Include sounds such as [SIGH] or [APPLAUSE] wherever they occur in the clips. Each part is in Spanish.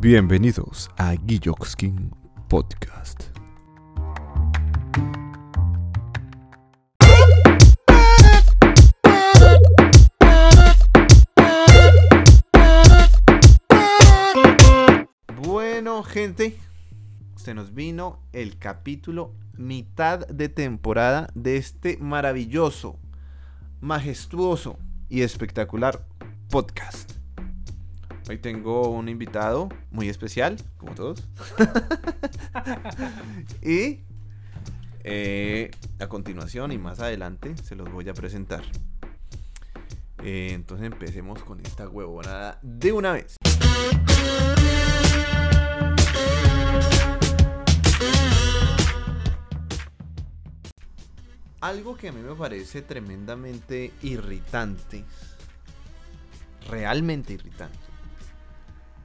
Bienvenidos a Guilloxkin Podcast. Bueno, gente, se nos vino el capítulo mitad de temporada de este maravilloso, majestuoso y espectacular podcast. Hoy tengo un invitado muy especial, como todos. [LAUGHS] y eh, a continuación y más adelante se los voy a presentar. Eh, entonces empecemos con esta huevonada de una vez. Algo que a mí me parece tremendamente irritante, realmente irritante,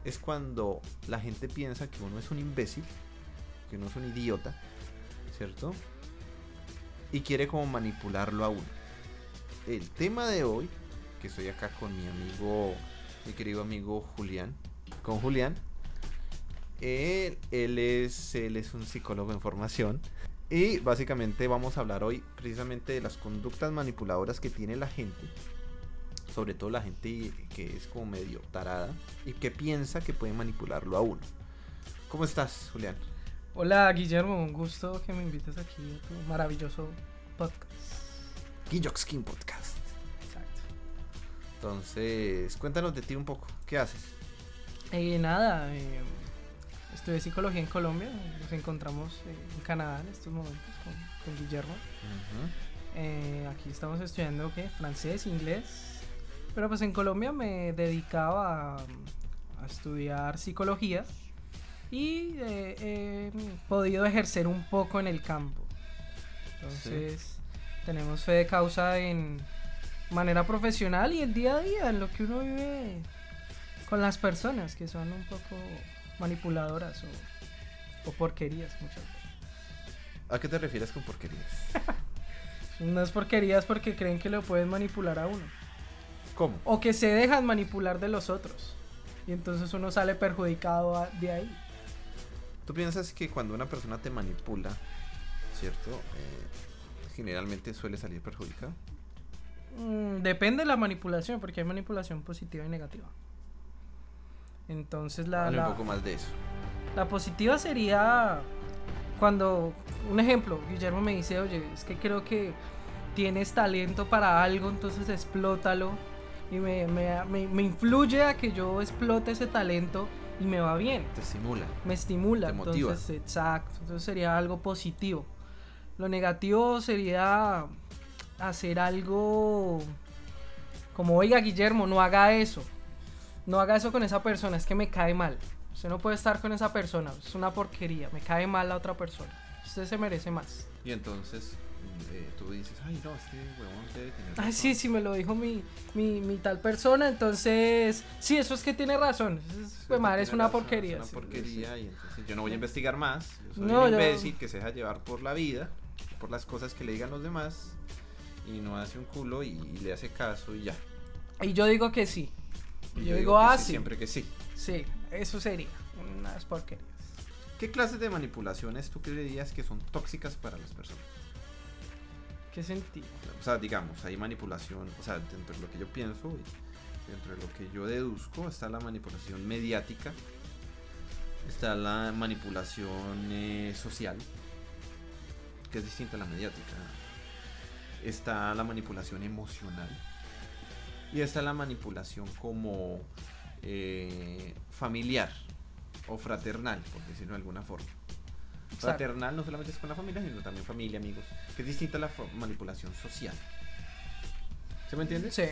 es cuando la gente piensa que uno es un imbécil, que uno es un idiota, ¿cierto? Y quiere como manipularlo a uno. El tema de hoy, que estoy acá con mi amigo, mi querido amigo Julián, con Julián, él, él, es, él es un psicólogo en formación. Y básicamente vamos a hablar hoy precisamente de las conductas manipuladoras que tiene la gente. Sobre todo la gente que es como medio tarada y que piensa que puede manipularlo a uno. ¿Cómo estás, Julián? Hola, Guillermo. Un gusto que me invites aquí a tu maravilloso podcast. Guilloxkin Podcast. Exacto. Entonces, cuéntanos de ti un poco. ¿Qué haces? Eh, nada, eh, estudié psicología en Colombia. Nos encontramos eh, en Canadá en estos momentos con, con Guillermo. Eh, aquí estamos estudiando ¿qué? francés, inglés. Pero pues en Colombia me dedicaba a, a estudiar psicología y eh, he podido ejercer un poco en el campo. Entonces tenemos fe de causa en manera profesional y el día a día, en lo que uno vive con las personas que son un poco manipuladoras o, o porquerías muchas veces. ¿A qué te refieres con porquerías? [LAUGHS] Unas porquerías porque creen que lo pueden manipular a uno. ¿Cómo? O que se dejan manipular de los otros. Y entonces uno sale perjudicado a- de ahí. ¿Tú piensas que cuando una persona te manipula, ¿cierto? Eh, generalmente suele salir perjudicado. Mm, depende de la manipulación, porque hay manipulación positiva y negativa. Entonces la, la, un poco más de eso. la positiva sería cuando, un ejemplo, Guillermo me dice, oye, es que creo que tienes talento para algo, entonces explótalo. Y me, me, me, me influye a que yo explote ese talento y me va bien. Te estimula. me estimula. Te motiva. Entonces, exacto. Entonces sería algo positivo. Lo negativo sería hacer algo como, oiga, Guillermo, no haga eso. No haga eso con esa persona, es que me cae mal. Usted no puede estar con esa persona, es una porquería, me cae mal la otra persona. Usted se merece más. Y entonces eh, tú dices, ay, no, este huevón debe tener. Razón". sí, sí, me lo dijo mi, mi, mi tal persona, entonces, sí, eso es que tiene razón. Es, pues, madre, tiene es una razón, porquería. Es una sí. porquería y entonces yo no voy a investigar más. Yo soy No, un yo- imbécil que se deja llevar por la vida, por las cosas que le digan los demás y no hace un culo y, y le hace caso y ya. Y yo digo que sí. Y Yo digo, que ah, sí, sí. Siempre que sí. Sí, eso sería unas porquerías. ¿Qué clases de manipulaciones tú creerías que son tóxicas para las personas? ¿Qué sentido? O sea, digamos, hay manipulación, o sea, dentro de lo que yo pienso y dentro de lo que yo deduzco está la manipulación mediática, está la manipulación eh, social, que es distinta a la mediática, está la manipulación emocional y está la manipulación como eh, familiar o fraternal, por decirlo de alguna forma. Fraternal no solamente es con la familia, sino también familia, amigos, que es distinta a la manipulación social. ¿Se me entiende? Sí.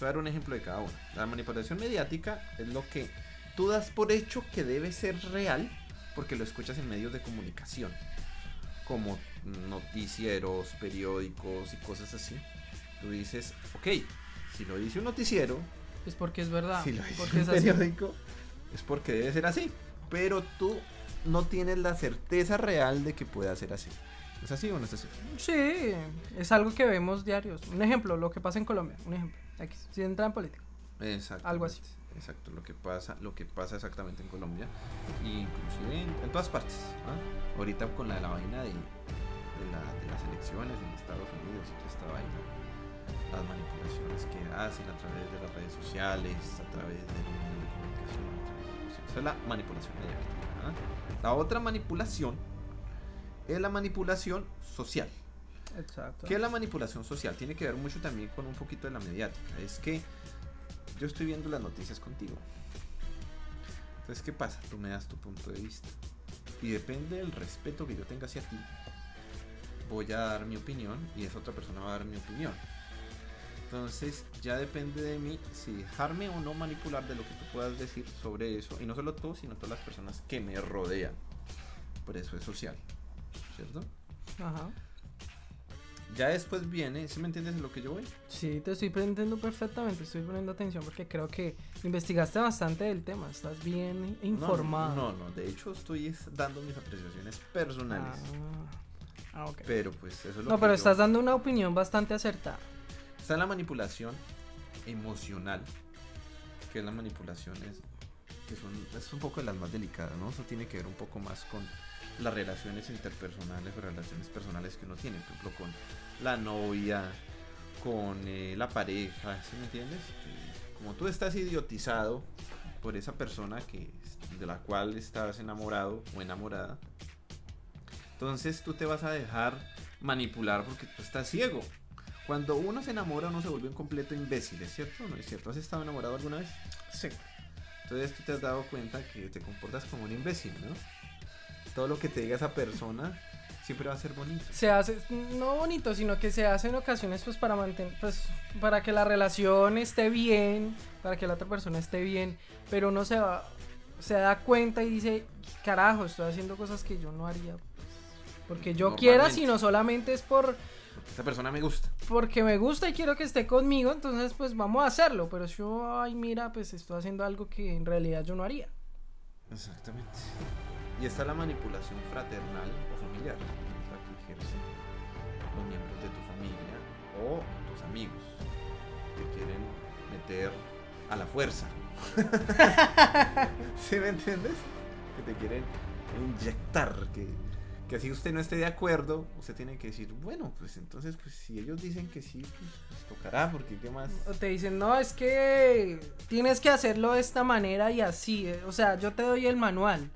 Voy a dar un ejemplo de cada uno. La manipulación mediática es lo que tú das por hecho que debe ser real porque lo escuchas en medios de comunicación, como noticieros, periódicos y cosas así. Tú dices, ok, si lo dice un noticiero, Es porque es verdad. si lo dice porque un es así. periódico, es porque debe ser así. Pero tú no tienes la certeza real de que pueda ser así. ¿Es así o no es así? Sí, es algo que vemos diarios. Un ejemplo, lo que pasa en Colombia. Un ejemplo. X, sin entrar en política. Exacto. Algo así. exacto, lo que pasa, lo que pasa exactamente en Colombia y inclusive en, todas partes. ¿ah? Ahorita con la, la vaina de, de, la, de, las elecciones en Estados Unidos y toda esta vaina, las manipulaciones que hacen a través de las redes sociales, a través de los medios de comunicación, esa es la manipulación mediática. ¿Ah? La otra manipulación es la manipulación social. Exacto. ¿Qué es la manipulación social? Tiene que ver mucho también con un poquito de la mediática. Es que yo estoy viendo las noticias contigo. Entonces, ¿qué pasa? Tú me das tu punto de vista. Y depende del respeto que yo tenga hacia ti, voy a dar mi opinión y esa otra persona va a dar mi opinión. Entonces, ya depende de mí si dejarme o no manipular de lo que tú puedas decir sobre eso. Y no solo tú, sino todas las personas que me rodean. Por eso es social. ¿Cierto? Ajá. Ya después viene, ¿sí me entiendes en lo que yo voy? Sí, te estoy entendiendo perfectamente, estoy poniendo atención porque creo que investigaste bastante del tema, estás bien informado. No, no, no, de hecho estoy dando mis apreciaciones personales. Ah, ah ok. Pero pues eso es lo No, que pero yo- estás dando una opinión bastante acertada. Está la manipulación emocional, que es la manipulación es, que son, es un poco de las más delicadas, ¿no? Eso tiene que ver un poco más con las relaciones interpersonales o relaciones personales que uno tiene, por ejemplo, con la novia, con eh, la pareja, ¿sí me entiendes? Como tú estás idiotizado por esa persona que, de la cual estás enamorado o enamorada, entonces tú te vas a dejar manipular porque tú estás ciego. Cuando uno se enamora, uno se vuelve un completo imbécil, ¿es cierto o no es cierto? ¿Has estado enamorado alguna vez? Sí. Entonces tú te has dado cuenta que te comportas como un imbécil, ¿no? Todo lo que te diga esa persona siempre va a ser bonito. Se hace, no bonito, sino que se hace en ocasiones pues para mantener, pues para que la relación esté bien, para que la otra persona esté bien, pero uno se va, se da cuenta y dice, carajo, estoy haciendo cosas que yo no haría. pues, porque yo quiera, sino solamente es por, Esa persona me gusta. porque me gusta y quiero que esté conmigo, entonces pues vamos a hacerlo. Pero si yo, ay, mira, pues estoy haciendo algo que en realidad yo no haría. Exactamente. Y está la manipulación fraternal o familiar, la que ejercen los miembros de tu familia o tus amigos. Te quieren meter a la fuerza. [LAUGHS] ¿Sí me entiendes? Que te quieren inyectar, que, que así usted no esté de acuerdo, usted tiene que decir, bueno, pues entonces, pues si ellos dicen que sí, pues, pues tocará, porque qué más. O te dicen, no, es que tienes que hacerlo de esta manera y así. eh, O sea, yo te doy el manual.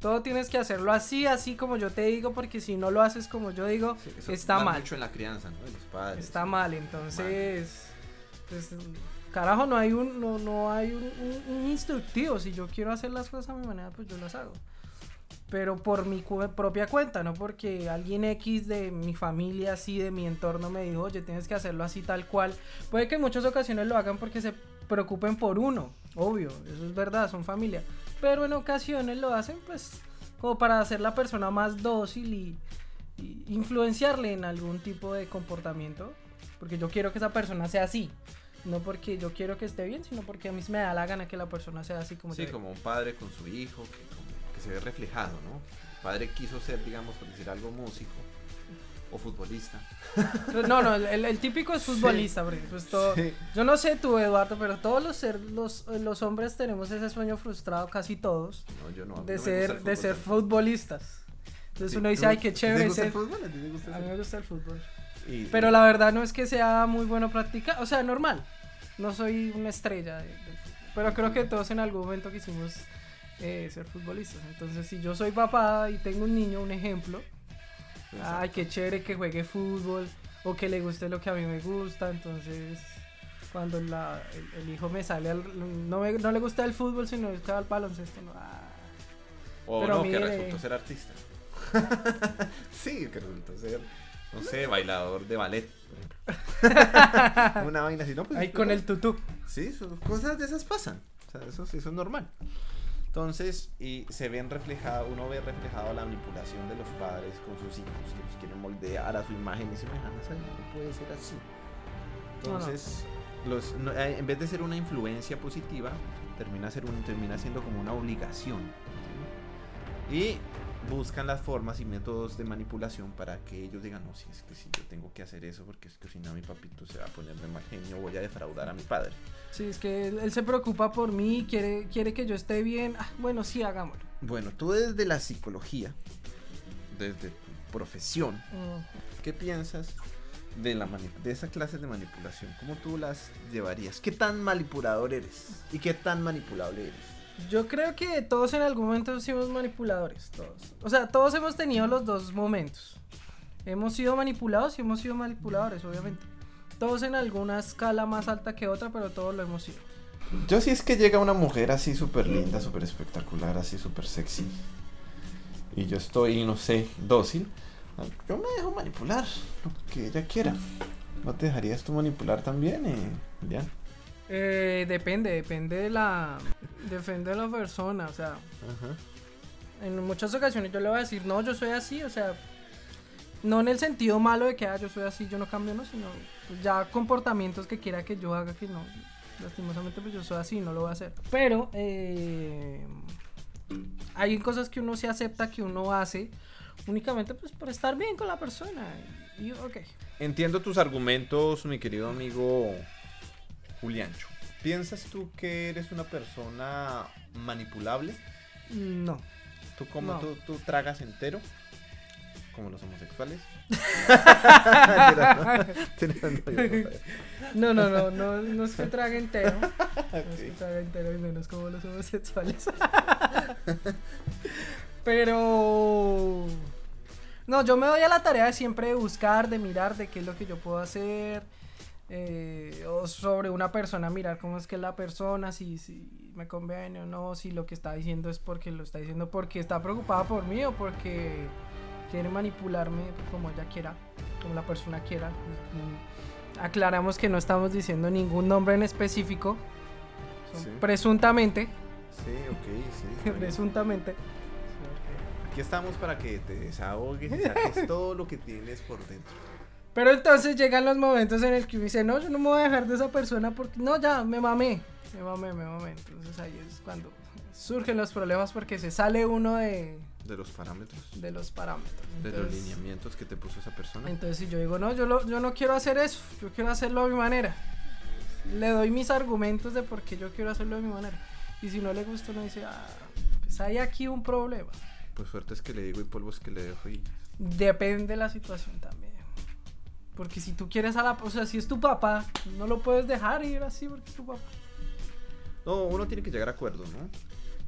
Todo tienes que hacerlo así, así como yo te digo, porque si no lo haces como yo digo, Sí, eso está mal. mucho en la crianza, ¿no? De los padres. Está mal, entonces, pues, carajo, no hay un, no, no hay un, un- un instructivo. Si yo quiero hacer las cosas a mi manera, pues yo las hago. Pero por mi cu- propia cuenta, no porque alguien X de mi familia, así de mi entorno me dijo, oye, tienes que hacerlo así tal cual. Puede que en muchas ocasiones lo hagan porque se preocupen por uno, obvio, eso es verdad, son familia. Pero en ocasiones lo hacen pues como para hacer la persona más dócil y, y influenciarle en algún tipo de comportamiento. Porque yo quiero que esa persona sea así. No porque yo quiero que esté bien, sino porque a mí me da la gana que la persona sea así como Sí, como un padre con su hijo, que, que se ve reflejado, ¿no? El padre quiso ser, digamos, por decir algo, músico o futbolista. Pues No, no, el, el típico es futbolista, porque pues todo... Sí. Yo no sé tú, Eduardo, pero todos los, ser, los, los hombres tenemos ese sueño frustrado, casi todos, No, yo no. de no ser, de ser futbolistas. Entonces Sí, uno dice, ¿tú- ay, qué ¿a ti ¿Te chévere gusta el fútbol? ¿A te gusta mí me gusta el fútbol. Y- Pero la verdad no es que sea muy bueno practicar, o sea, normal. No soy una estrella de- fútbol. Pero creo que todos en algún momento quisimos eh, ser futbolistas. Entonces, si yo soy papá y tengo un niño, un ejemplo, Exacto. ay, qué chévere que juegue fútbol o que le guste lo que a mí me gusta. Entonces, cuando la- el, el hijo me sale, al- no, me- no le gusta el fútbol, sino que al baloncesto. No, ah. O pero no, que mire. resultó ser artista. [LAUGHS] sí, que resultó ser, no sé, bailador de ballet. [LAUGHS] Una vaina así, ¿no? Pues, Ahí con el tutú. Sí, cosas de esas pasan. O sea, eso, sí, eso es normal. Entonces, y se ven reflejado, uno ve reflejado la manipulación de los padres con sus hijos, que los quieren moldear a su imagen y semejanza, no puede ser así. No, no. Entonces, los, no, eh, en vez de ser una influencia positiva, termina, ser un, termina siendo como una obligación. ¿sí? Y buscan las formas y métodos de manipulación para que ellos digan, no, si es que si yo tengo que hacer eso, porque es que si no mi papito se va a poner de mal genio, voy a defraudar a mi padre. Sí, es que él, él se preocupa por mí, quiere, quiere que yo esté bien. Ah, bueno, sí, hagámoslo. Bueno, tú desde la psicología, desde tu profesión, Mm. ¿qué piensas de, la de esas clases de manipulación? ¿Cómo tú las llevarías? ¿Qué tan manipulador eres? ¿Y qué tan manipulable eres? Yo creo que todos en algún momento somos manipuladores, todos. O sea, todos hemos tenido los dos momentos. Hemos sido manipulados y hemos sido manipuladores, obviamente. Todos en alguna escala más alta que otra, pero todos lo hemos sido. Yo sí es que llega una mujer así súper linda, súper espectacular, así súper sexy. Y yo estoy, no sé, dócil. Yo me dejo manipular, lo que ella quiera. ¿No te dejarías tú manipular también, eh, Julián? Eh, depende, depende de la, depende de la persona, o sea, Ajá. en muchas ocasiones yo le voy a decir, no, yo soy así, o sea, no en el sentido malo de que ah, yo soy así, yo no cambio, no, sino ya comportamientos que quiera que yo haga que no, lastimosamente pues yo soy así, no lo voy a hacer. Pero eh, hay cosas que uno se acepta, que uno hace únicamente pues por estar bien con la persona. Y, ok. Entiendo tus argumentos, mi querido amigo Juliancho. ¿Piensas tú que eres una persona manipulable? No. ¿Tú como No. tú, tú tragas entero? Como los homosexuales. [LAUGHS] No, no, no, no, no es que trague entero. [LAUGHS] No es que trague entero y menos como los homosexuales. [LAUGHS] Pero. No, yo me doy a la tarea de siempre de buscar, de mirar de qué es lo que yo puedo hacer. Eh, o sobre una persona, mirar cómo es que es la persona, si, si me conviene o no, si lo que está diciendo es porque lo está diciendo porque está preocupada por mí o porque quiere manipularme como ella quiera, como la persona quiera. Mm, Aclaramos que no estamos diciendo ningún nombre en específico, Sí. presuntamente, Sí, ok, sí. [LAUGHS] presuntamente. Aquí estamos para que te desahogues y saques todo lo que tienes por dentro. Pero entonces llegan los momentos en el que uno dice, no, yo no me voy a dejar de esa persona porque, no, ya, me mamé, me mamé, me mamé. Entonces ahí es cuando surgen los problemas porque se sale uno de, De los parámetros, de los parámetros. de los lineamientos que te puso esa persona. Entonces si yo digo, no, yo, lo- yo no quiero hacer eso, yo quiero hacerlo a mi manera. Le doy mis argumentos de por qué yo quiero hacerlo de mi manera. Y si no le gusta, uno dice, ah, pues hay aquí un problema. Pues suerte es que le digo y polvo es que le dejo y... Depende de la situación también. Porque si tú quieres a la... O sea, si es tu papá, no lo puedes dejar ir así porque es tu papá. No, uno tiene que llegar a acuerdos, ¿no?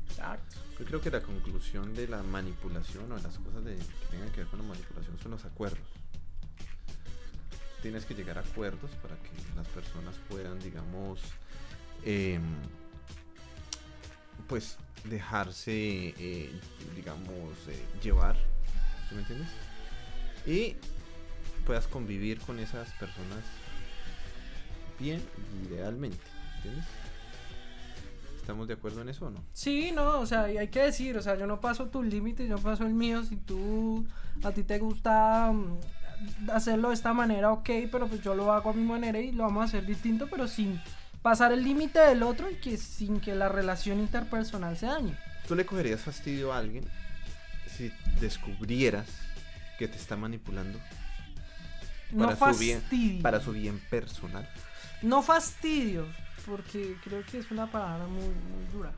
Exacto. Yo creo que la conclusión de la manipulación o de las cosas de, que tengan que ver con la manipulación son los acuerdos. Tienes que llegar a acuerdos para que las personas puedan, digamos, em, pues dejarse, eh, digamos, eh, llevar. ¿Sí me entiendes? Y puedas convivir con esas personas bien idealmente. ¿Entiendes? ¿Estamos de acuerdo en eso o no? Sí, no, o sea, y hay que decir, o sea, yo no paso tus límites, yo paso el mío. Si tú, a ti te gusta mm, hacerlo de esta manera, ok, pero pues yo lo hago a mi manera y lo vamos a hacer distinto, pero sin pasar el límite del otro y que sin que la relación interpersonal se dañe. ¿Tú le cogerías fastidio a alguien si descubrieras que te está manipulando No Para su bien- fastidio. para su bien personal? No fastidio, porque creo que es una palabra muy, muy dura.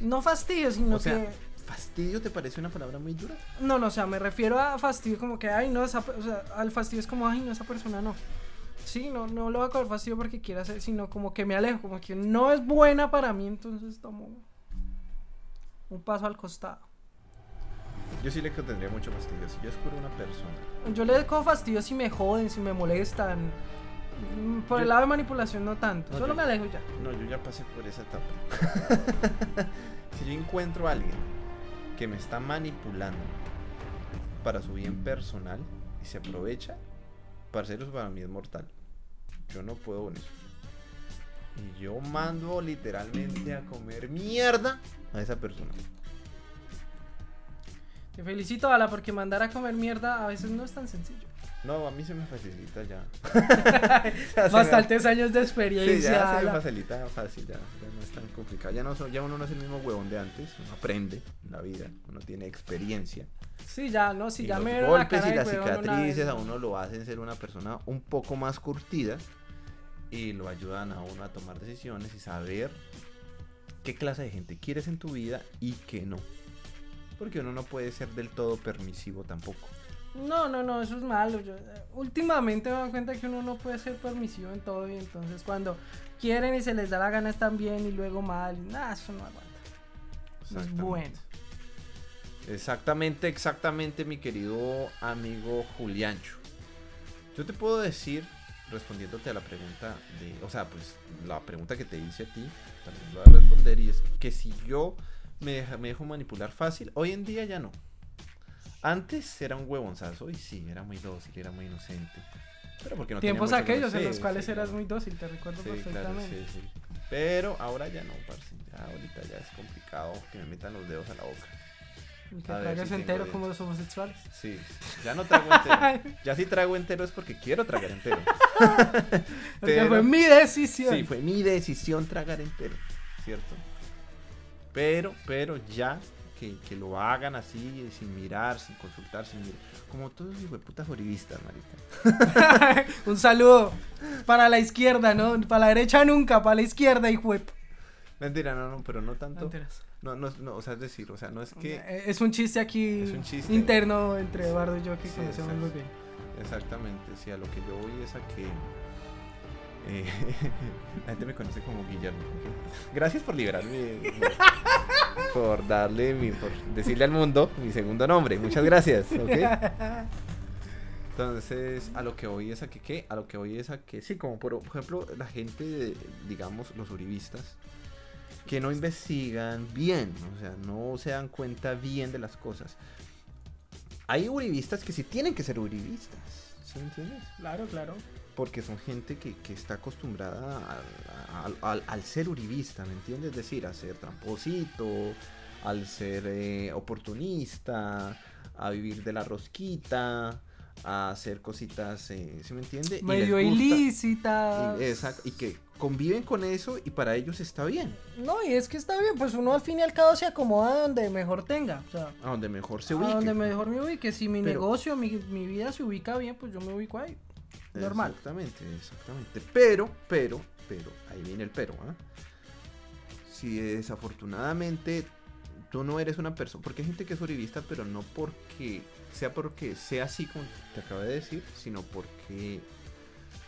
No fastidio, sino O sea, que... ¿fastidio te parece una palabra muy dura? No, no, o sea, me refiero a fastidio como que, ay, no, esa, o sea, al fastidio es como, ay, no, esa persona no. Sí, no, no le voy a coger fastidio porque quiera hacer, sino como que me alejo, como que no es buena para mí, entonces tomo un paso al costado. Yo sí le tendría mucho fastidio. Si yo descubro una persona. Yo le cojo fastidio si me joden, si me molestan. Mm, Por el lado de manipulación no tanto, No, solo yo- me alejo ya. No, yo ya pasé por esa etapa. [LAUGHS] si yo encuentro a alguien que me está manipulando para su bien personal y se aprovecha, parcero, eso para mí es mortal. Yo no puedo con eso. Y yo mando literalmente a comer mierda a esa persona. Te felicito, Ala, porque mandar a comer mierda a veces no es tan sencillo. No, a mí se me facilita ya. [LAUGHS] Bastantes años de Sí, experiencia. ya se me facilita fácil, ya, ya no es tan complicado. Ya, no ya uno no es el mismo huevón de antes, uno aprende en la vida, uno tiene experiencia. Sí, ya, no, si y ya los me golpes la cara y las cicatrices vez, a ¿no? uno lo hacen ser una persona un poco más curtida y lo ayudan a uno a tomar decisiones y saber qué clase de gente quieres en tu vida y qué no. Porque uno no puede ser del todo permisivo tampoco. No, no, no, eso es malo. Yo, eh, últimamente me doy cuenta que uno no puede ser permisivo en todo y entonces cuando quieren y se les da la gana están bien y luego mal, nada, eso no aguanta. No es bueno. Exactamente, exactamente, mi querido amigo Juliancho. Yo te puedo decir, respondiéndote a la pregunta de, o sea, pues la pregunta que te hice a ti, también lo voy a responder y es que si yo me, deja- me dejo manipular fácil, hoy en día ya no. Antes era un huevonzazo y sí, era muy dócil, era muy inocente. Pero porque no Tiempos aquellos en los cuales sí, eras muy dócil, te recuerdo Sí, perfectamente. sí, sí. Pero ahora ya no, parce. Ya ahorita ya es complicado que me metan los dedos a la boca. Que tragas si entero como los homosexuales. Sí, ya no trago entero. [LAUGHS] Ya si trago entero es porque quiero tragar entero. [LAUGHS] Porque fue mi decisión. Sí, fue mi decisión tragar entero, ¿cierto? Pero, pero ya que, que lo hagan así, sin mirar, sin consultar, sin mirar. Como todos los hijueputas joribistas, marica. [LAUGHS] Un saludo para la izquierda, ¿no? Para la derecha nunca, para la izquierda, hijo Mentira, no, no, pero no tanto. Mentiras. No, no, no, o sea, es decir, o sea, no es que... Eh, Es un chiste aquí Es un chiste. interno entre Eduardo y yo que Sí, conocemos muy bien. Exactamente, sí, a lo que yo voy es a que eh, [LAUGHS] la gente me conoce como Guillermo. Gracias por liberarme, [LAUGHS] por, darle mi, por decirle al mundo mi segundo nombre. Muchas gracias. Entonces, a lo que voy es a que, ¿qué? A lo que voy es a que, sí, como por ejemplo, la gente, de, digamos, los uribistas, que no investigan bien, o sea, no se dan cuenta bien de las cosas. Hay uribistas que sí tienen que ser uribistas, ¿sí me entiendes? Claro, claro. Porque son gente que, que está acostumbrada al, al- al- ser uribista, ¿me entiendes? Es decir, a ser tramposito, al ser eh, oportunista, a vivir de la rosquita, a hacer cositas, eh, ¿sí me entiende? Y Medio les gusta- ilícita. y, exacto, y que conviven con eso y para ellos está bien, No, y es que está bien, pues uno al fin y al cabo se acomoda donde mejor tenga. O sea, a donde mejor se a ubique. donde mejor me ubique. Si mi Pero- negocio, mi, mi vida se ubica bien, pues yo me ubico ahí. Normal. Exactamente, exactamente. Pero, pero, pero, ahí viene el pero, ¿ah? Si desafortunadamente tú no eres una persona, porque hay gente que es uribista, pero no porque sea porque sea así como te acabo de decir, sino porque,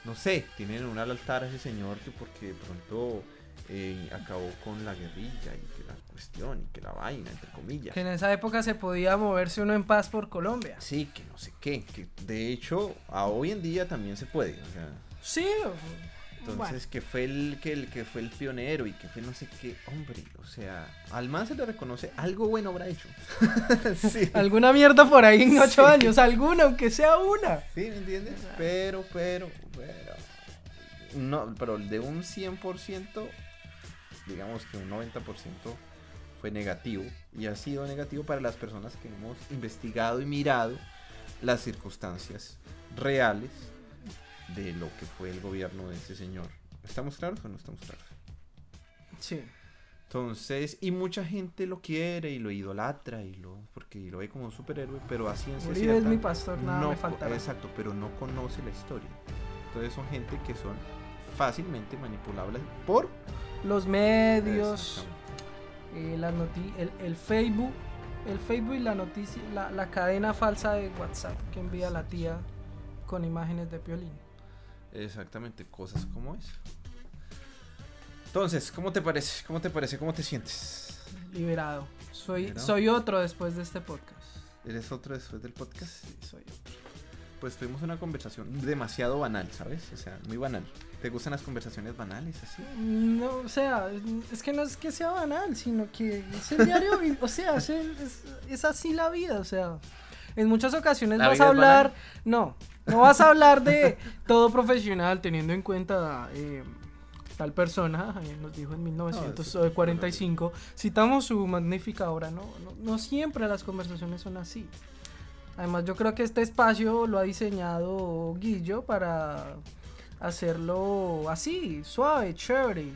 no sé, tienen un altar a ese señor que porque de pronto eh, acabó con la guerrilla y que la cuestión y que la vaina, entre comillas. Que en esa época se podía moverse uno en paz por Colombia. Sí, que no sé qué, que de hecho a hoy en día también se puede, o sea, Sí, Entonces, bueno. que fue el que, el que fue el pionero y que fue no sé qué, hombre, o sea, al man se le reconoce algo bueno habrá hecho. [LAUGHS] sí. Alguna mierda por ahí en ocho Sí. años, alguna, aunque sea una. ¿Sí? ¿Me entiendes? Pero, pero, pero. No, pero de un 100%, digamos que un 90% fue negativo. Y ha sido negativo para las personas que hemos investigado y mirado las circunstancias reales de lo que fue el gobierno de ese señor. ¿Estamos claros o no estamos claros? Sí. Entonces, y mucha gente lo quiere y lo idolatra y lo porque lo ve como un superhéroe, pero a ciencia Uribe es cierta mi pastor, nada no me faltará. Exacto, pero no conoce la historia. Entonces son gente que son fácilmente manipulables por Los medios, eh, noti- el, el Facebook, el Facebook y la noticia, la, la cadena falsa de WhatsApp que envía la tía con imágenes de Piolín. Exactamente, cosas como esa. Entonces, ¿cómo te parece? ¿Cómo te parece? ¿Cómo te sientes? Liberado. Soy, Liberado. soy otro después de este podcast. ¿Eres otro después del podcast? Sí, soy otro. Pues tuvimos una conversación demasiado banal, ¿sabes? O sea, muy banal. ¿Te gustan las conversaciones banales así? No, o sea, es que no es que sea banal, sino que es el diario, o sea, es, el- es- es así la vida, o sea, en muchas ocasiones ¿La vas a hablar, no, no vas a hablar de todo profesional teniendo en cuenta eh, tal persona, eh, nos dijo en 1945, citamos su magnífica obra, ¿no? No, no siempre las conversaciones son así. Además, yo creo que este espacio lo ha diseñado Guillo para hacerlo así, suave, chévere.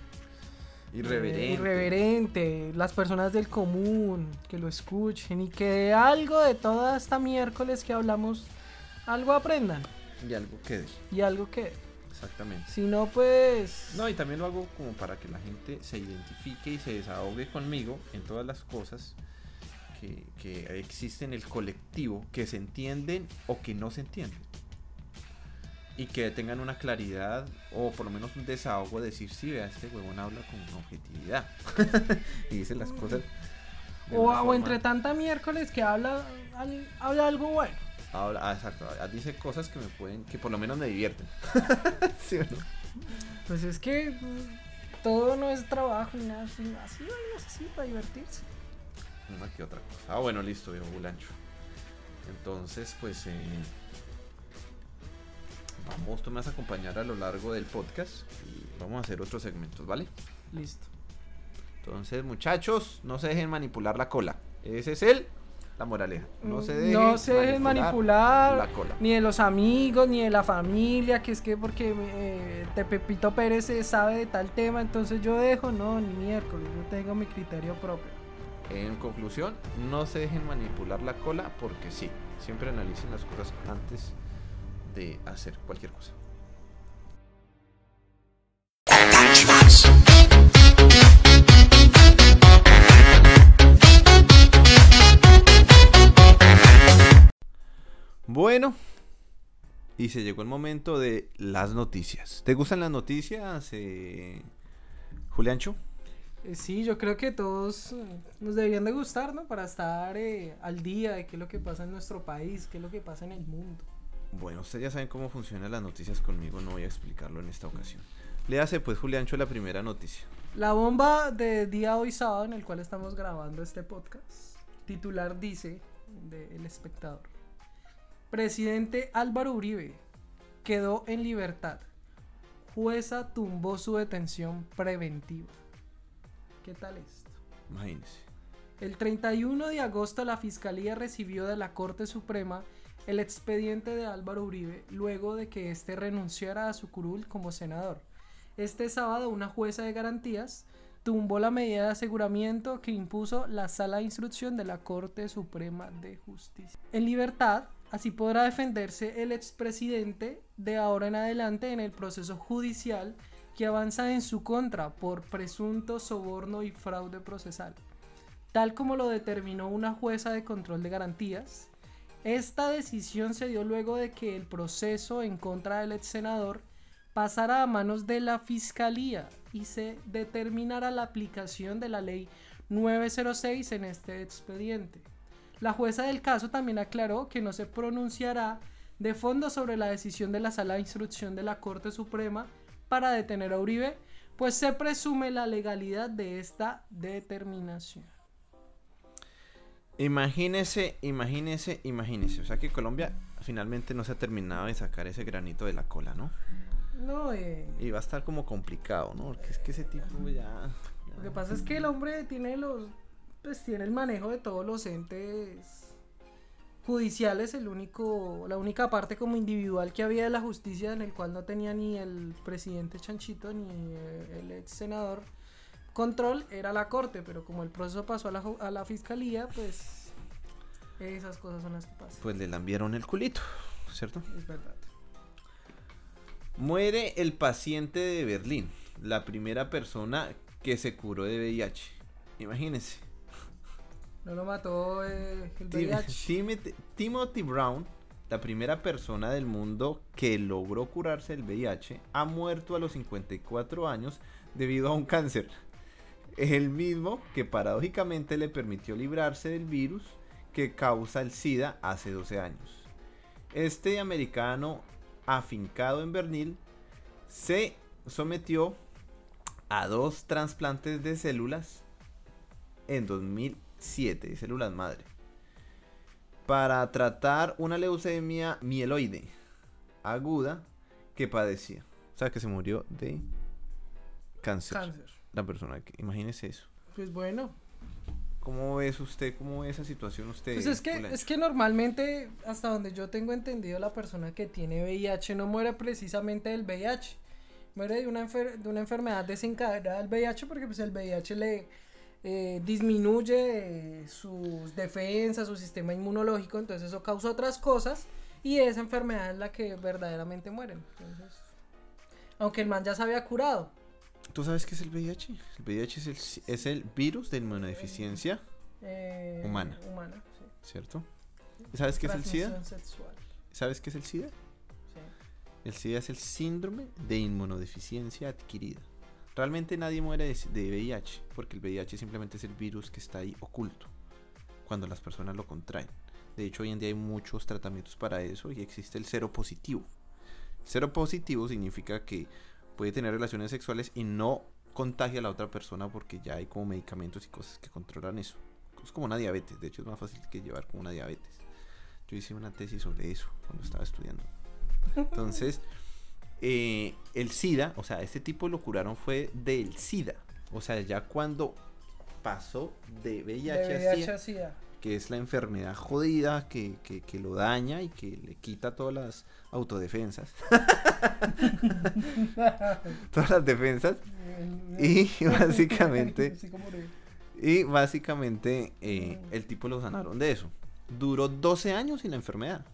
Irreverente. eh, irreverente, las personas del común que lo escuchen y que de algo de toda esta miércoles que hablamos, algo aprendan Y algo que... y algo que... Exactamente. Si no, pues... No, y también lo hago como para que la gente se identifique y se desahogue conmigo en todas las cosas que, que existen en el colectivo, que se entienden o que no se entienden. Y que tengan una claridad o por lo menos un desahogo de decir, sí, vea, este huevón habla con objetividad. [LAUGHS] y dice las cosas. de O, o entre tanta miércoles que habla, al- habla algo bueno. Habla- ah, exacto, ah, dice cosas que me pueden, que por lo menos me divierten. [LAUGHS] ¿Sí o no? Pues es que mm, todo no es trabajo ni nada así. Así hay necesita divertirse. Una que otra cosa. Ah, bueno, listo, viejo Bulancho. Entonces, pues, eh, vamos, tú me vas a acompañar a lo largo del podcast y vamos a hacer otros segmentos, ¿vale? Listo. Entonces, muchachos, no se dejen manipular la cola. Ese es el, la moraleja. No se dejen, No se dejen manipular, la cola. ni de los amigos, ni de la familia, que es que porque eh, te Pepito Pérez sabe de tal tema, entonces yo dejo, no, ni miércoles, yo tengo mi criterio propio. En conclusión, no se dejen manipular la cola porque sí, siempre analicen las cosas antes de hacer cualquier cosa. Bueno, y se llegó el momento de las noticias. ¿Te gustan las noticias, eh, Juliancho? Eh, sí, yo creo que todos eh, nos deberían de gustar, ¿no? Para estar eh, al día de qué es lo que pasa en nuestro país, qué es lo que pasa en el mundo. Bueno, ustedes ya saben cómo funcionan las noticias conmigo, no voy a explicarlo en esta ocasión. Le hace pues Juliancho la primera noticia. La bomba de día hoy sábado en el cual estamos grabando este podcast, titular dice de El Espectador. Presidente Álvaro Uribe quedó en libertad. Jueza tumbó su detención preventiva. ¿Qué tal esto? Imagínense. El 31 de agosto la Fiscalía recibió de la Corte Suprema el expediente de Álvaro Uribe luego de que éste renunciara a su curul como senador. Este sábado una jueza de garantías tumbó la medida de aseguramiento que impuso la Sala de Instrucción de la Corte Suprema de Justicia. En libertad, así podrá defenderse el expresidente de ahora en adelante en el proceso judicial que avanza en su contra por presunto soborno y fraude procesal tal como lo determinó una jueza de control de garantías. Esta decisión se dio luego de que el proceso en contra del ex senador pasara a manos de la Fiscalía y se determinara la aplicación de la ley 906 en este expediente. La jueza del caso también aclaró que no se pronunciará de fondo sobre la decisión de la sala de instrucción de la Corte Suprema para detener a Uribe, pues se presume la legalidad de esta determinación. Imagínese, imagínese, imagínese. O sea que Colombia finalmente no se ha terminado de sacar ese granito de la cola, ¿no? No, eh, Y va a estar como complicado, ¿no? Porque es que ese tipo ya... lo que pasa es que el hombre tiene los, pues tiene el manejo de todos los entes judiciales, el único, la única parte como individual que había de la justicia en el cual no tenía ni el presidente Chanchito ni eh, el ex senador control era la corte, pero como el proceso pasó a la, a la fiscalía, pues esas cosas son las que pasan. Pues le lambieron el culito, ¿cierto? Es verdad. Muere el paciente de Berlín, la primera persona que se curó de VIH. Imagínense. No lo mató eh, el [LAUGHS] Tim, Timothy, Brown, la primera persona del mundo que logró curarse del VIH, ha muerto a los 54 años debido a un cáncer. El mismo que paradójicamente le permitió librarse del virus que causa el SIDA hace 12 años. Este americano afincado en Bernil se sometió a dos trasplantes de células en 2000 7, de células madre. Para tratar una leucemia mieloide aguda que padecía. O sea, que se murió de cáncer. La persona, que, imagínese eso. Pues bueno. ¿Cómo ves usted, cómo ve esa situación usted? Pues es que, es que normalmente, hasta donde yo tengo entendido, la persona que tiene VIH no muere precisamente del VIH. Muere de una, de una enfermedad desencadenada del VIH porque pues el VIH le, eh, disminuye eh, sus defensas, su sistema inmunológico, entonces eso causa otras cosas y esa enfermedad es la que verdaderamente mueren. Entonces, Aunque el man ya se había curado. ¿Tú sabes qué es el VIH? El VIH es el, es el virus de inmunodeficiencia, eh, Humana. Humana, sí. ¿cierto? ¿Y sabes qué es el SIDA? Sexual, ¿Sabes qué es el SIDA? sí. El SIDA es el síndrome de inmunodeficiencia adquirida. Realmente nadie muere de, de VIH, porque el VIH simplemente es el virus que está ahí oculto cuando las personas lo contraen. De hecho, hoy en día hay muchos tratamientos para eso y existe el cero positivo. Cero positivo significa que puede tener relaciones sexuales y no contagia a la otra persona porque ya hay como medicamentos y cosas que controlan eso. Es como una diabetes, de hecho es más fácil que llevar como una diabetes. Yo hice una tesis sobre eso cuando estaba estudiando. Entonces, [LAUGHS] eh, el SIDA, o sea, este tipo lo curaron fue del SIDA. O sea, ya cuando pasó de VIH, De a SIDA, a SIDA. que es la enfermedad jodida que, que- que lo daña y que le quita todas las autodefensas. [LAUGHS] todas las defensas. Y básicamente, [LAUGHS] Sí, como de- y básicamente eh, el tipo lo sanaron de eso. Duró 12 años sin la enfermedad.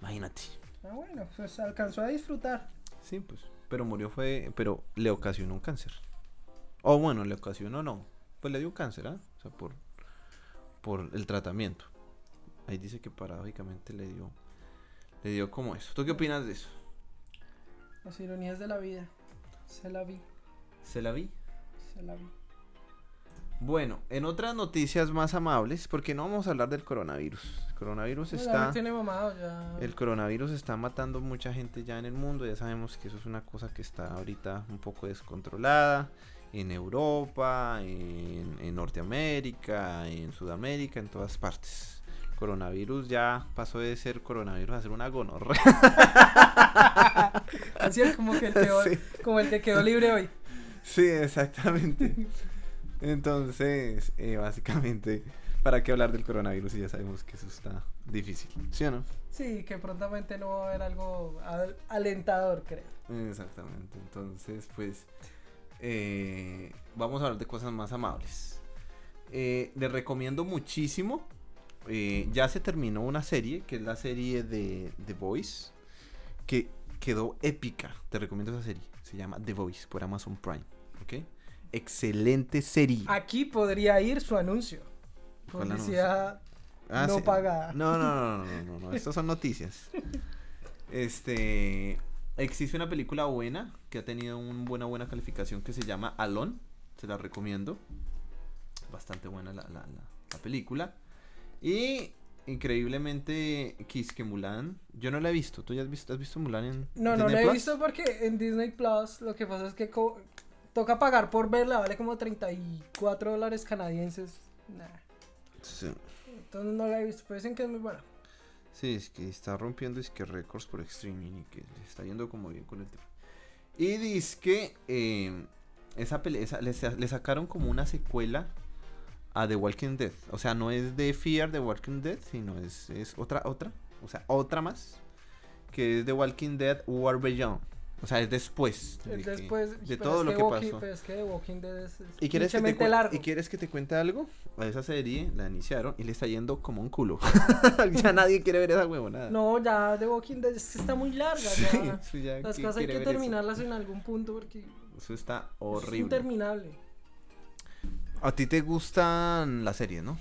Imagínate. Ah, bueno, pues alcanzó a disfrutar. Sí, pues. Pero murió fue. Pero le ocasionó un cáncer. O bueno, le ocasionó no. Pues le dio cáncer, ¿ah? O sea, por, por el tratamiento. Ahí dice que paradójicamente le dio. Le dio como eso. ¿Tú qué opinas de eso? Las ironías de la vida. Se la vi, ¿Se la vi? se la vi. Bueno, en otras noticias más amables, porque no vamos a hablar del coronavirus. El coronavirus No, está. me tiene mamado, ya. El coronavirus está matando mucha gente ya en el mundo. Ya sabemos que eso es una cosa que está ahorita un poco descontrolada. En Europa, en, en Norteamérica, en Sudamérica, en todas partes. Coronavirus ya pasó de ser coronavirus a ser una gonorrea. [LAUGHS] Así es como que el [LAUGHS] quedó, Sí. como el que quedó libre hoy. Sí, exactamente. [LAUGHS] Entonces, eh, básicamente, ¿para qué hablar del coronavirus si ya sabemos que eso está difícil? ¿Sí o no? Sí, que prontamente no va a haber algo al- alentador, creo. Exactamente. Entonces, pues, eh, vamos a hablar de cosas más amables. Eh, les recomiendo muchísimo. eh, ya se terminó una serie, que es la serie de The Voice, que quedó épica. Te recomiendo esa serie. Se llama The Voice por Amazon Prime. ¿Ok? Excelente serie. Aquí podría ir su anuncio. ¿Cuál Publicidad Ah, no sí. pagada. No, no, no, no, no, no, no, Estas son noticias. [LAUGHS] Este. Existe una película buena que ha tenido una buena, buena calificación que se llama Alone. Se la recomiendo. Bastante buena la, la, la- la película. Y increíblemente, Kiske Mulan. Yo no la he visto. ¿Tú ya has visto, has visto Mulan en No, no Disney la he Plus? visto porque en Disney Plus lo que pasa es que toca pagar por verla, vale como 34 dólares canadienses. Nah. Sí. Entonces no la he visto, pero dicen que es muy buena. Sí, es que está rompiendo es que récords por streaming y que está yendo como bien con el tema. Y dice que eh, esa esa- le, le sacaron como una secuela a The Walking Dead. O sea, no es de Fear The Walking Dead, sino es, es otra, otra. O sea, otra más. Que es The Walking Dead War Beyond. O sea, es después. de Es que- de todo es lo que Walking- pasó. pero es que The Walking Dead es, es ¿Y quieres, que te largo. ¿Y quieres que te cuente algo? A esa serie la iniciaron y le está yendo como un culo. [LAUGHS] [LAUGHS] ya nadie quiere ver esa huevonada. No, ya The Walking Dead es que está muy larga. Sí, ya. ya, Las ¿quién cosas hay que eso? terminarlas en algún punto porque Eso está es horrible. interminable. A ti te gustan las series, ¿no?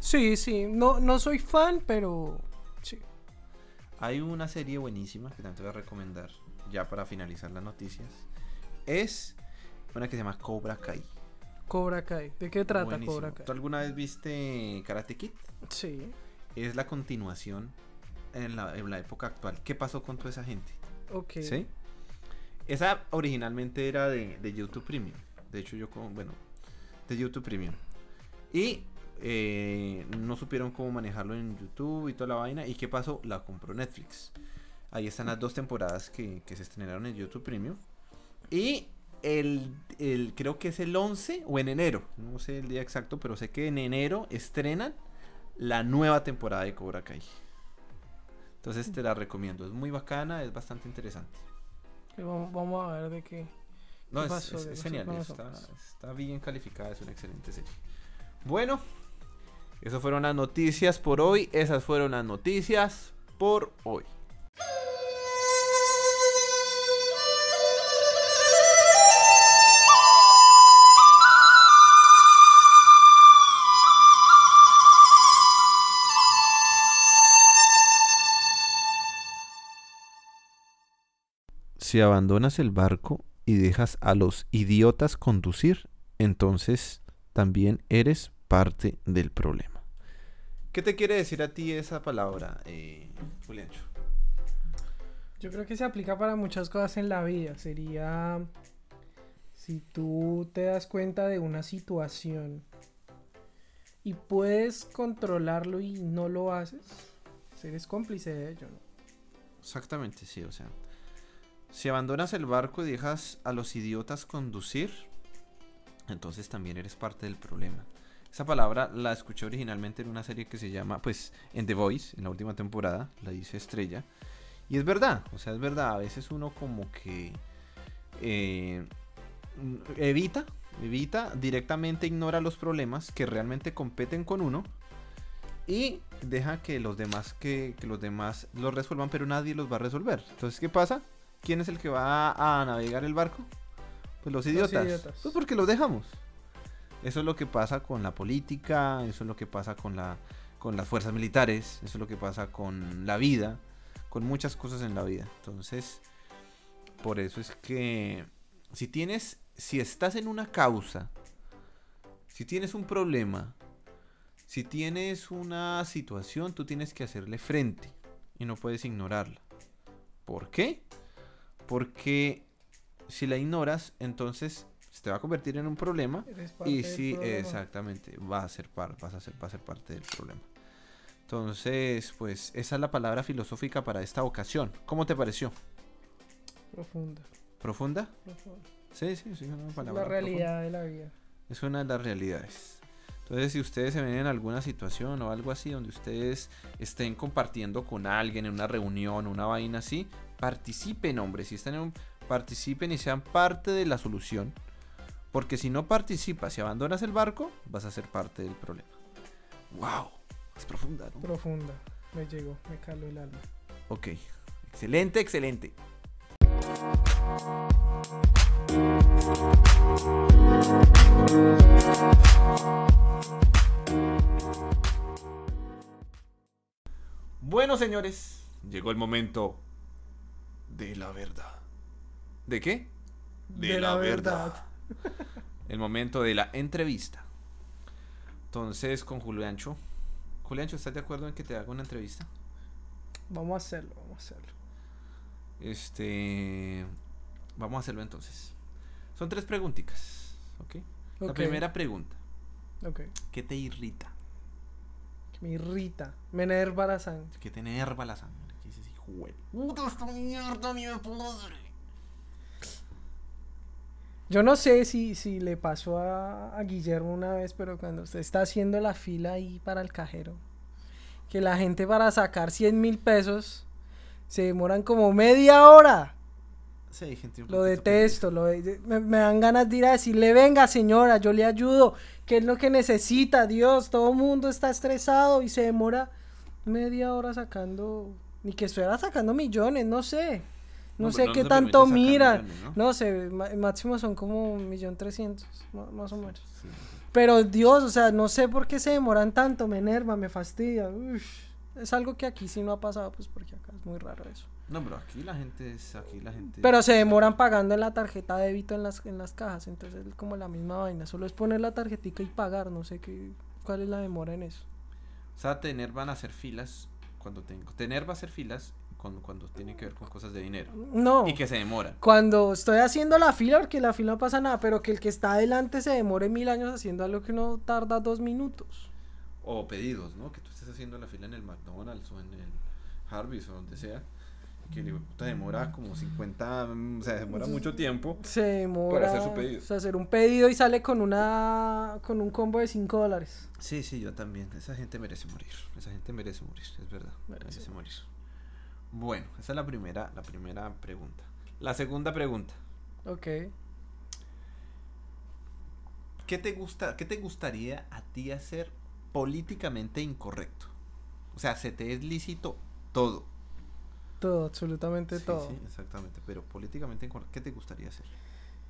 Sí, sí, no, no soy fan, pero sí. Hay una serie buenísima que también te voy a recomendar ya para finalizar las noticias. Es una que se llama Cobra Kai. Cobra Kai. ¿De qué trata Buenísimo. Cobra Kai? ¿Tú alguna vez viste Karate Kid? Sí, Es la continuación en la, en la época actual. ¿Qué pasó con toda esa gente? ok. ¿Sí? Esa originalmente era de, de YouTube Premium. De hecho, yo con, bueno, de YouTube Premium. Y eh, no supieron cómo manejarlo en YouTube y toda la vaina. ¿Y qué pasó? La compró Netflix. Ahí están las dos temporadas que, que se estrenaron en YouTube Premium. Y el, el- creo que es el 11 o en enero. No sé el día exacto, pero sé que en enero estrenan la nueva temporada de Cobra Kai. Entonces te la recomiendo. Es muy bacana, es bastante interesante. Vamos, vamos a ver de qué. No, ¿Qué es, pasó? es- ¿Qué es pasó genial, está, está bien calificada, es una excelente serie. Bueno, esas fueron las noticias por hoy, esas fueron las noticias por hoy si abandonas el barco y dejas a los idiotas conducir, entonces también eres parte del problema. ¿Qué te quiere decir a ti esa palabra, eh, Juliancho? Yo creo que se aplica para muchas cosas en la vida. Sería si tú te das cuenta de una situación y puedes controlarlo y no lo haces, eres cómplice de ello, ¿no? Exactamente, sí, o sea. Si abandonas el barco y dejas a los idiotas conducir, entonces también eres parte del problema. Esa palabra la escuché originalmente en una serie que se llama, pues, en The Voice, en la última temporada, la dice Estrella. Y es verdad, o sea, es verdad, a veces uno como que eh, evita, evita, directamente ignora los problemas que realmente competen con uno y deja que los demás que, que los demás los resuelvan, pero nadie los va a resolver. Entonces, ¿qué pasa? ¿Quién es el que va a navegar el barco? Pues los idiotas. idiotas. Pues porque los dejamos. Eso es lo que pasa con la política, eso es lo que pasa con, la, con las fuerzas militares, eso es lo que pasa con la vida, con muchas cosas en la vida. Entonces, por eso es que si tienes, si estás en una causa, si tienes un problema, si tienes una situación, tú tienes que hacerle frente y no puedes ignorarla. ¿Por qué? Porque si la ignoras, entonces se te va a convertir en un problema y sí, problema. exactamente, va a ser par, vas a ser, va a ser parte del problema. Entonces, pues esa es la palabra filosófica para esta ocasión. ¿Cómo te pareció? Profunda. ¿Profunda? profunda. Sí, sí, sí, es una Es palabra la profunda. realidad de la vida. Es una de las realidades. Entonces, si ustedes se ven en alguna situación o algo así, donde ustedes estén compartiendo con alguien en una reunión, una vaina así, participen, hombre. Si están en un, participen y sean parte de la solución. Porque si no participas y abandonas el barco, vas a ser parte del problema. ¡Wow! Es profunda, ¿no? Profunda. Me llegó, me caló el alma. Ok. Excelente, excelente. Bueno, señores, llegó el momento de la verdad. ¿De qué? De la verdad. El momento de la entrevista. Entonces, con Juliancho. Juliancho, ¿estás de acuerdo en que te haga una entrevista? Vamos a hacerlo, vamos a hacerlo. Este. Vamos a hacerlo entonces. Son tres preguntitas. ¿Ok? La primera pregunta: Ok. ¿Qué te irrita? Que me irrita. Me enerva la sangre. ¿Qué te enerva la sangre? ¿Qué dices, hijo de puta, esta mierda ni me podre"? Yo no sé si, si le pasó a, a Guillermo una vez, pero cuando usted está haciendo la fila ahí para el cajero, que la gente para sacar 100 mil pesos se demoran como media hora. Sí, hay gente un Lo detesto, lo de- me, me dan ganas de ir a decirle, venga señora, yo le ayudo, ¿qué es lo que necesita? Dios, todo el mundo está estresado y se demora media hora sacando, ni que estuviera sacando millones, no sé. No, No, sé qué tanto miran. millones, ¿no? ¿no? sé, máximo son como un millón trescientos, más o menos. Sí. Pero Dios, o sea, no sé por qué se demoran tanto, me enerva, me fastidia. Es algo que aquí sí no ha pasado, pues porque acá es muy raro eso. No, pero aquí la gente es. Aquí la gente. Pero se demoran pagando en la tarjeta de débito en las, en las cajas, entonces es como la misma vaina. Solo es poner la tarjetica y pagar, no sé qué, cuál es la demora en eso. O sea, te enervan a hacer filas cuando tengo. Te enerva hacer filas cuando, cuando tiene que ver con cosas de dinero. No, Y que se demoran. cuando estoy haciendo la fila, porque la fila no pasa nada, pero que el que está adelante se demore mil años haciendo algo que uno tarda dos minutos. O pedidos, ¿no? Que tú estés haciendo la fila en el McDonald's o en el Harvey's o donde sea. Que de puta demora como 50. mm, O sea, demora mucho tiempo. Se demora hacer su pedido. o sea, hacer un pedido y sale con una con un combo de 5 dólares. Sí, sí, yo también. Esa gente merece morir. Esa gente merece morir, es verdad. Merece Merece, morir. Bueno, esa es la primera, la primera pregunta. La segunda pregunta. Ok. ¿Qué te gusta, qué te gustaría a ti hacer políticamente incorrecto? O sea, se te es lícito todo. Todo, absolutamente Sí, todo. sí, exactamente. Pero políticamente incorrecto, ¿qué te gustaría hacer?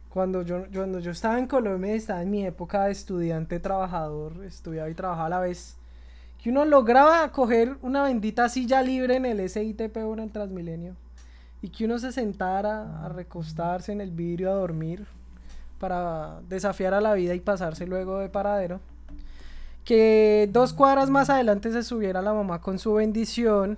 Cuando yo, yo- cuando yo estaba en Colombia, estaba en mi época de estudiante trabajador, estudiaba y trabajaba a la vez, que uno lograba coger una bendita silla libre en el SITP o en el Transmilenio y que uno se sentara a recostarse en el vidrio a dormir para desafiar a la vida y pasarse luego de paradero. Que dos cuadras más adelante se subiera la mamá con su bendición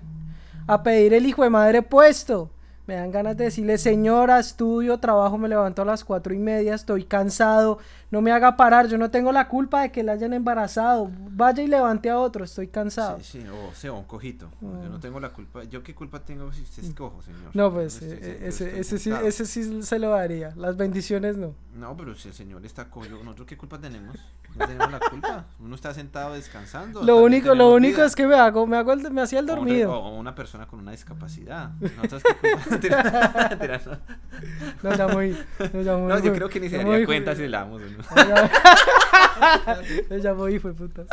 a pedir el hijo de madre puesto me dan ganas de decirle, señora, estudio, trabajo, me levanto a las cuatro y media, estoy cansado, no me haga parar, yo no tengo la culpa de que la hayan embarazado, vaya y levante a otro, estoy cansado. Sí, sí, o sea, un cojito, yo no mm. tengo la culpa, ¿yo qué culpa tengo si usted es cojo, señor? No, pues, eh, ese, ese, sí, ese sí se lo daría, las bendiciones no. No, pero si el señor está cojo, ¿nosotros qué culpa tenemos? No tenemos la culpa. Uno está sentado descansando. Lo único, lo único es que me hago, me hago me hacía el dormido. O, una persona con una discapacidad. Nosotros [LAUGHS] [LAUGHS] no, ya muy, no, yo creo que ni se daría cuenta si le damos o no. Ya [LAUGHS] muy fue putas.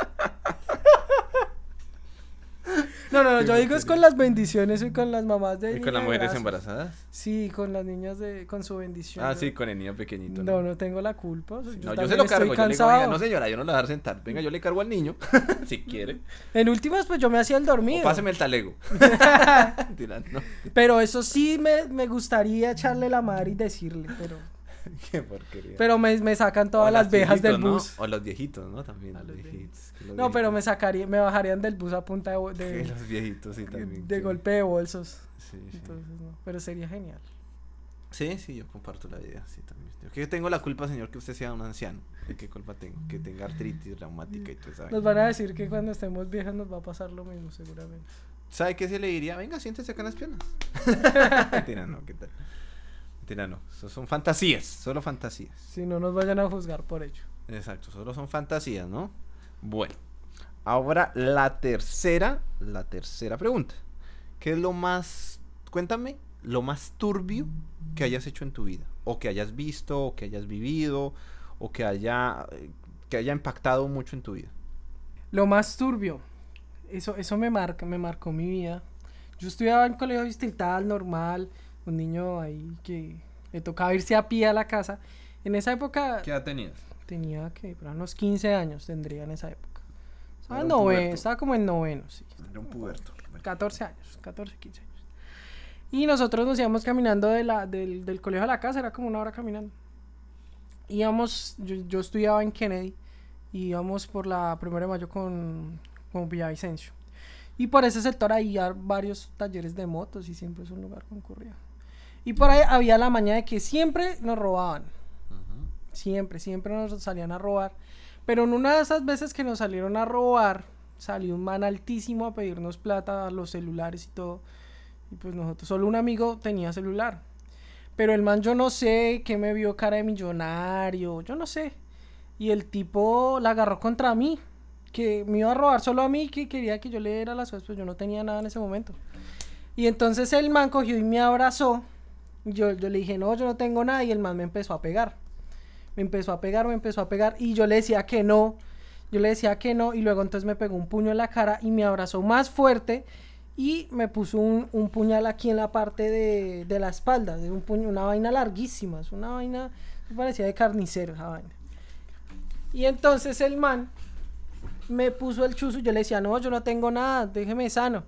No, no, yo digo es con las bendiciones y con las mamás de. ¿Y con las mujeres embarazadas? Sí, con las niñas de, con su bendición. Ah, sí, con el niño pequeñito. No, no, tengo la culpa. Yo no, yo se lo cargo. Yo le digo, no señora, yo no la voy a dejar sentar. Venga, yo le cargo al niño, [LAUGHS] si quiere. En últimas, pues yo me hacía el dormido. páseme el talego. [LAUGHS] [LAUGHS] Pero eso sí me, me gustaría echarle la madre y decirle, pero. [LAUGHS] Qué porquería. Pero me, me sacan todas las viejas del bus. O los viejitos, ¿no? También. los viejitos. no, pero me sacaría, me bajarían del bus a punta de. [LAUGHS] de los viejitos, sí, también. De golpe de bolsos. Sí, sí. Entonces, no. Pero sería genial. Sí, sí, yo comparto la idea, sí, también. Yo que tengo la culpa, señor, que usted sea un anciano. ¿De qué culpa tengo? Que tenga artritis reumática y todo eso. Nos van a decir que cuando estemos viejas nos va a pasar lo mismo, seguramente. ¿Sabe qué se le diría? Venga, siéntese acá en las piernas. [LAUGHS] Mentira, no, ¿qué tal? No. son fantasías, solo fantasías. Si no nos vayan a juzgar por ello. Exacto, solo son fantasías, ¿no? Bueno, ahora la tercera, la tercera pregunta. ¿Qué es lo más, cuéntame, lo más turbio que hayas hecho en tu vida? O que hayas visto, o que hayas vivido, o que haya, que haya impactado mucho en tu vida. Lo más turbio, eso, eso me marca, me marcó mi vida. Yo estudiaba en colegio distrital, normal, un niño ahí que le tocaba irse a pie a la casa. En esa época... ¿Qué edad tenías? Tenía que, unos 15 años tendría en esa época. Estaba, noveno, estaba como en noveno, sí. Era un puberto. 14 años, 14, 15 años. Y nosotros nos íbamos caminando de la, del, del colegio a la casa, era como una hora caminando. Íbamos, yo, yo estudiaba en Kennedy, y íbamos por la primera de mayo con, con Villavicencio. Y por ese sector había varios talleres de motos y siempre es un lugar concurrido. Y por ahí había la mañana de que siempre nos robaban. Siempre, siempre nos salían a robar. Pero en una de esas veces que nos salieron a robar, salió un man altísimo a pedirnos plata los celulares y todo. Y pues nosotros, solo un amigo tenía celular. Pero el man yo no sé, que me vio cara de millonario, yo no sé. Y el tipo la agarró contra mí, que me iba a robar solo a mí, que quería que yo le diera las cosas, pero yo no tenía nada en ese momento. Y entonces el man cogió y me abrazó yo, yo le dije, no, yo no tengo nada y el man me empezó a pegar. Me empezó a pegar, me empezó a pegar y yo le decía que no. Yo le decía que no y luego entonces me pegó un puño en la cara y me abrazó más fuerte y me puso un, un puñal aquí en la parte de, de la espalda, de un puño, una vaina larguísima, es una vaina, parecía de carnicero esa vaina. Y entonces el man me puso el chuzo y yo le decía, no, yo no tengo nada, déjeme sano.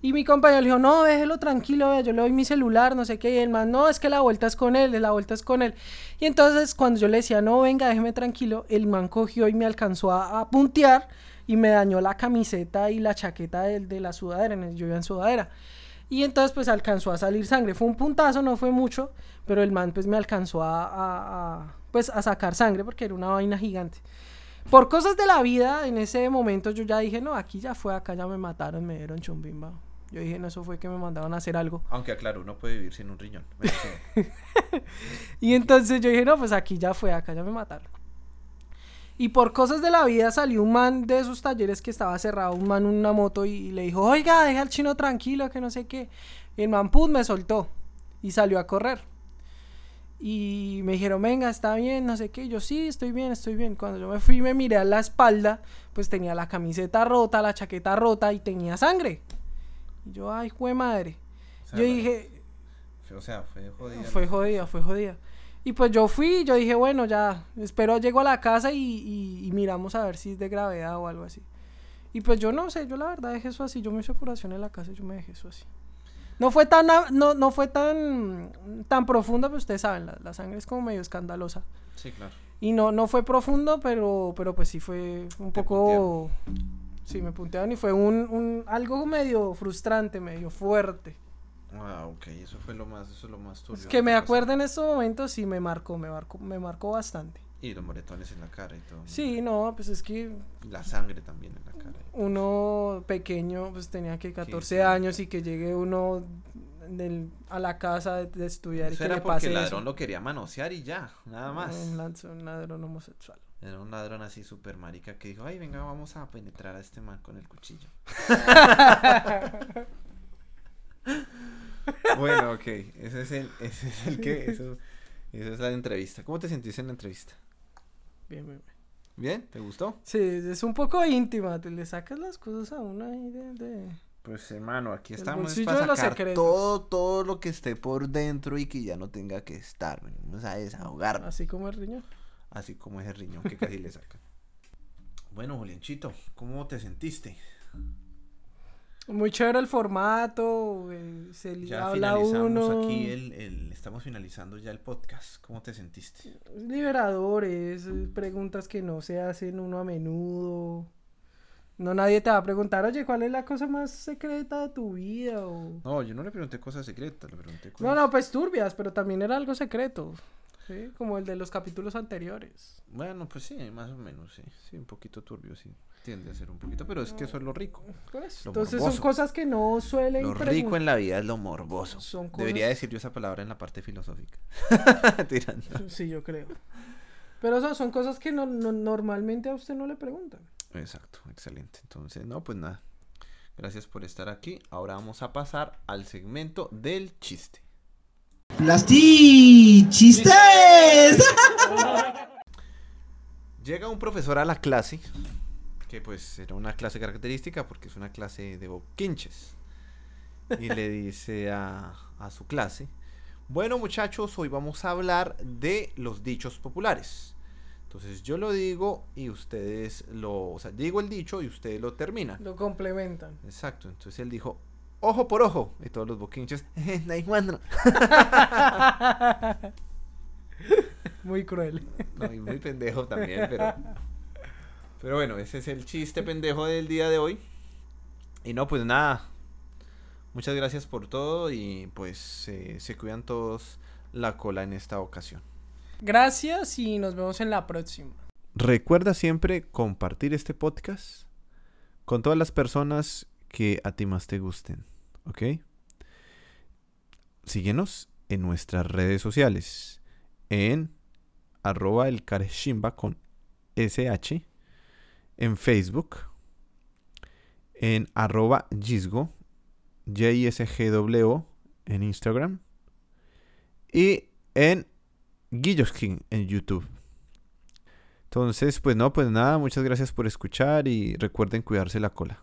Y mi compañero le dijo, no, déjelo tranquilo, yo le doy mi celular, no sé qué. Y el man, no, es que la vuelta es con él, la vuelta es con él. Y entonces cuando yo le decía, no, venga, déjeme tranquilo, el man cogió y me alcanzó a, puntear y me dañó la camiseta y la chaqueta de, de la sudadera, yo iba en sudadera. Y entonces pues alcanzó a salir sangre. Fue un puntazo, no fue mucho, pero el man pues me alcanzó a, a, pues, a sacar sangre porque era una vaina gigante. Por cosas de la vida, en ese momento yo ya dije, no, aquí ya fue, acá ya me mataron, me dieron chumbimba. Yo dije, no, eso fue que me mandaban a hacer algo. Aunque, claro, uno puede vivir sin un riñón. [LAUGHS] y entonces yo dije, no, pues aquí ya fue, acá ya me mataron. Y por cosas de la vida salió un man de esos talleres que estaba cerrado, un man en una moto y, le dijo, oiga, deja al chino tranquilo, que no sé qué. Y el man, pum, me soltó y salió a correr. Y me dijeron, venga, está bien, no sé qué. yo, sí, estoy bien, estoy bien. Cuando yo me fui y me miré a la espalda, pues tenía la camiseta rota, la chaqueta rota y tenía sangre yo, ay, fue madre. yo dije. O sea, fue jodida. Fue jodida, fue jodida. Y pues yo fui, yo dije, bueno, ya, espero llego a la casa y, miramos a ver si es de gravedad o algo así. Y pues yo no sé, yo la verdad dejé eso así. Yo me hice curación en la casa y yo me dejé eso así. No fue tan, no, no fue tan, tan profunda, pero ustedes saben, la, la sangre es como medio escandalosa. Sí, claro. Y no, no fue profundo, pero, pero pues sí fue un Te poco... Sí, me puntearon y fue un, un algo medio frustrante, medio fuerte. Ah, ok, eso fue lo más, eso es lo más turbio. Es que me acuerdo en estos momentos sí me marcó, me marcó, me marcó bastante. Y los moretones en la cara y todo. Sí, no, pues es que Y La sangre también en la cara. uno pequeño, pues tenía que 14 sí. años y que llegue uno del- a la casa de, de estudiar y Eso que era le porque pase el eso. ladrón lo quería manosear y ya, nada más. Un, lanzo- un ladrón homosexual. Era un ladrón así super marica que dijo, ay, venga, vamos a penetrar a este man con el cuchillo. [LAUGHS] bueno, ok, ese es el, ese es el que, eso, esa es la entrevista. ¿Cómo te sentiste en la entrevista? Bien, bien, bien. ¿Bien? ¿Te gustó? Sí, es un poco íntima, te le sacas las cosas a uno ahí de... de- Pues hermano, aquí estamos para sacar todo, todo lo que esté por dentro y que ya no tenga que estar. Vamos a desahogarnos. Así como el riñón. Así como ese riñón que casi le sacan. [LAUGHS] Bueno, Julianchito, ¿cómo te sentiste? Muy chévere el formato, eh, se Ya habla finalizamos uno. aquí el, el- Estamos finalizando ya el podcast. ¿Cómo te sentiste? Es liberador, es eh, preguntas que no se hacen uno a menudo. No nadie te va a preguntar, oye, ¿cuál es la cosa más secreta de tu vida? O... No, yo no le pregunté cosas secretas, le pregunté cosas... No, no, pues turbias, pero también era algo secreto. ¿Sí? Como el de los capítulos anteriores. Bueno, pues sí, más o menos, sí. Sí, un poquito turbio, sí. Tiende a ser un poquito, pero es que eso es lo rico. Por eso. Lo Entonces morboso. son cosas que no suelen Lo rico en la vida es lo morboso. Son Debería cosas- decir yo esa palabra en la parte filosófica. [LAUGHS] Tirando. Sí, yo creo. Pero eso son cosas que no, no- normalmente a usted no le preguntan. Exacto, excelente. Entonces, no, pues nada. Gracias por estar aquí. Ahora vamos a pasar al segmento del chiste. ¡Plasti! ¡Chistes! [LAUGHS] Llega un profesor a la clase, que pues era una clase característica porque es una clase de boquinches. Y le dice a, a su clase, bueno muchachos, hoy vamos a hablar de los dichos populares. Entonces yo lo digo y ustedes lo, o sea, digo el dicho y ustedes lo terminan. Lo complementan. Exacto, entonces él dijo, ojo por ojo, y todos los boquinches, [LAUGHS] hay cuándo". [LAUGHS] Muy cruel. No, y muy pendejo también, pero. Pero bueno, ese es el chiste pendejo del día de hoy. Y no, pues nada. Muchas gracias por todo y pues eh, se cuidan todos la cola en esta ocasión. Gracias y nos vemos en la próxima. Recuerda siempre compartir este podcast con todas las personas que a ti más te gusten, ¿ok? Síguenos en nuestras redes sociales, en arroba con SH, en Facebook, en arroba Gisgo, J-I-S-G-W, en Instagram, y en Guilloskin en YouTube. Entonces, pues no, pues nada, muchas gracias por escuchar y recuerden cuidarse la cola.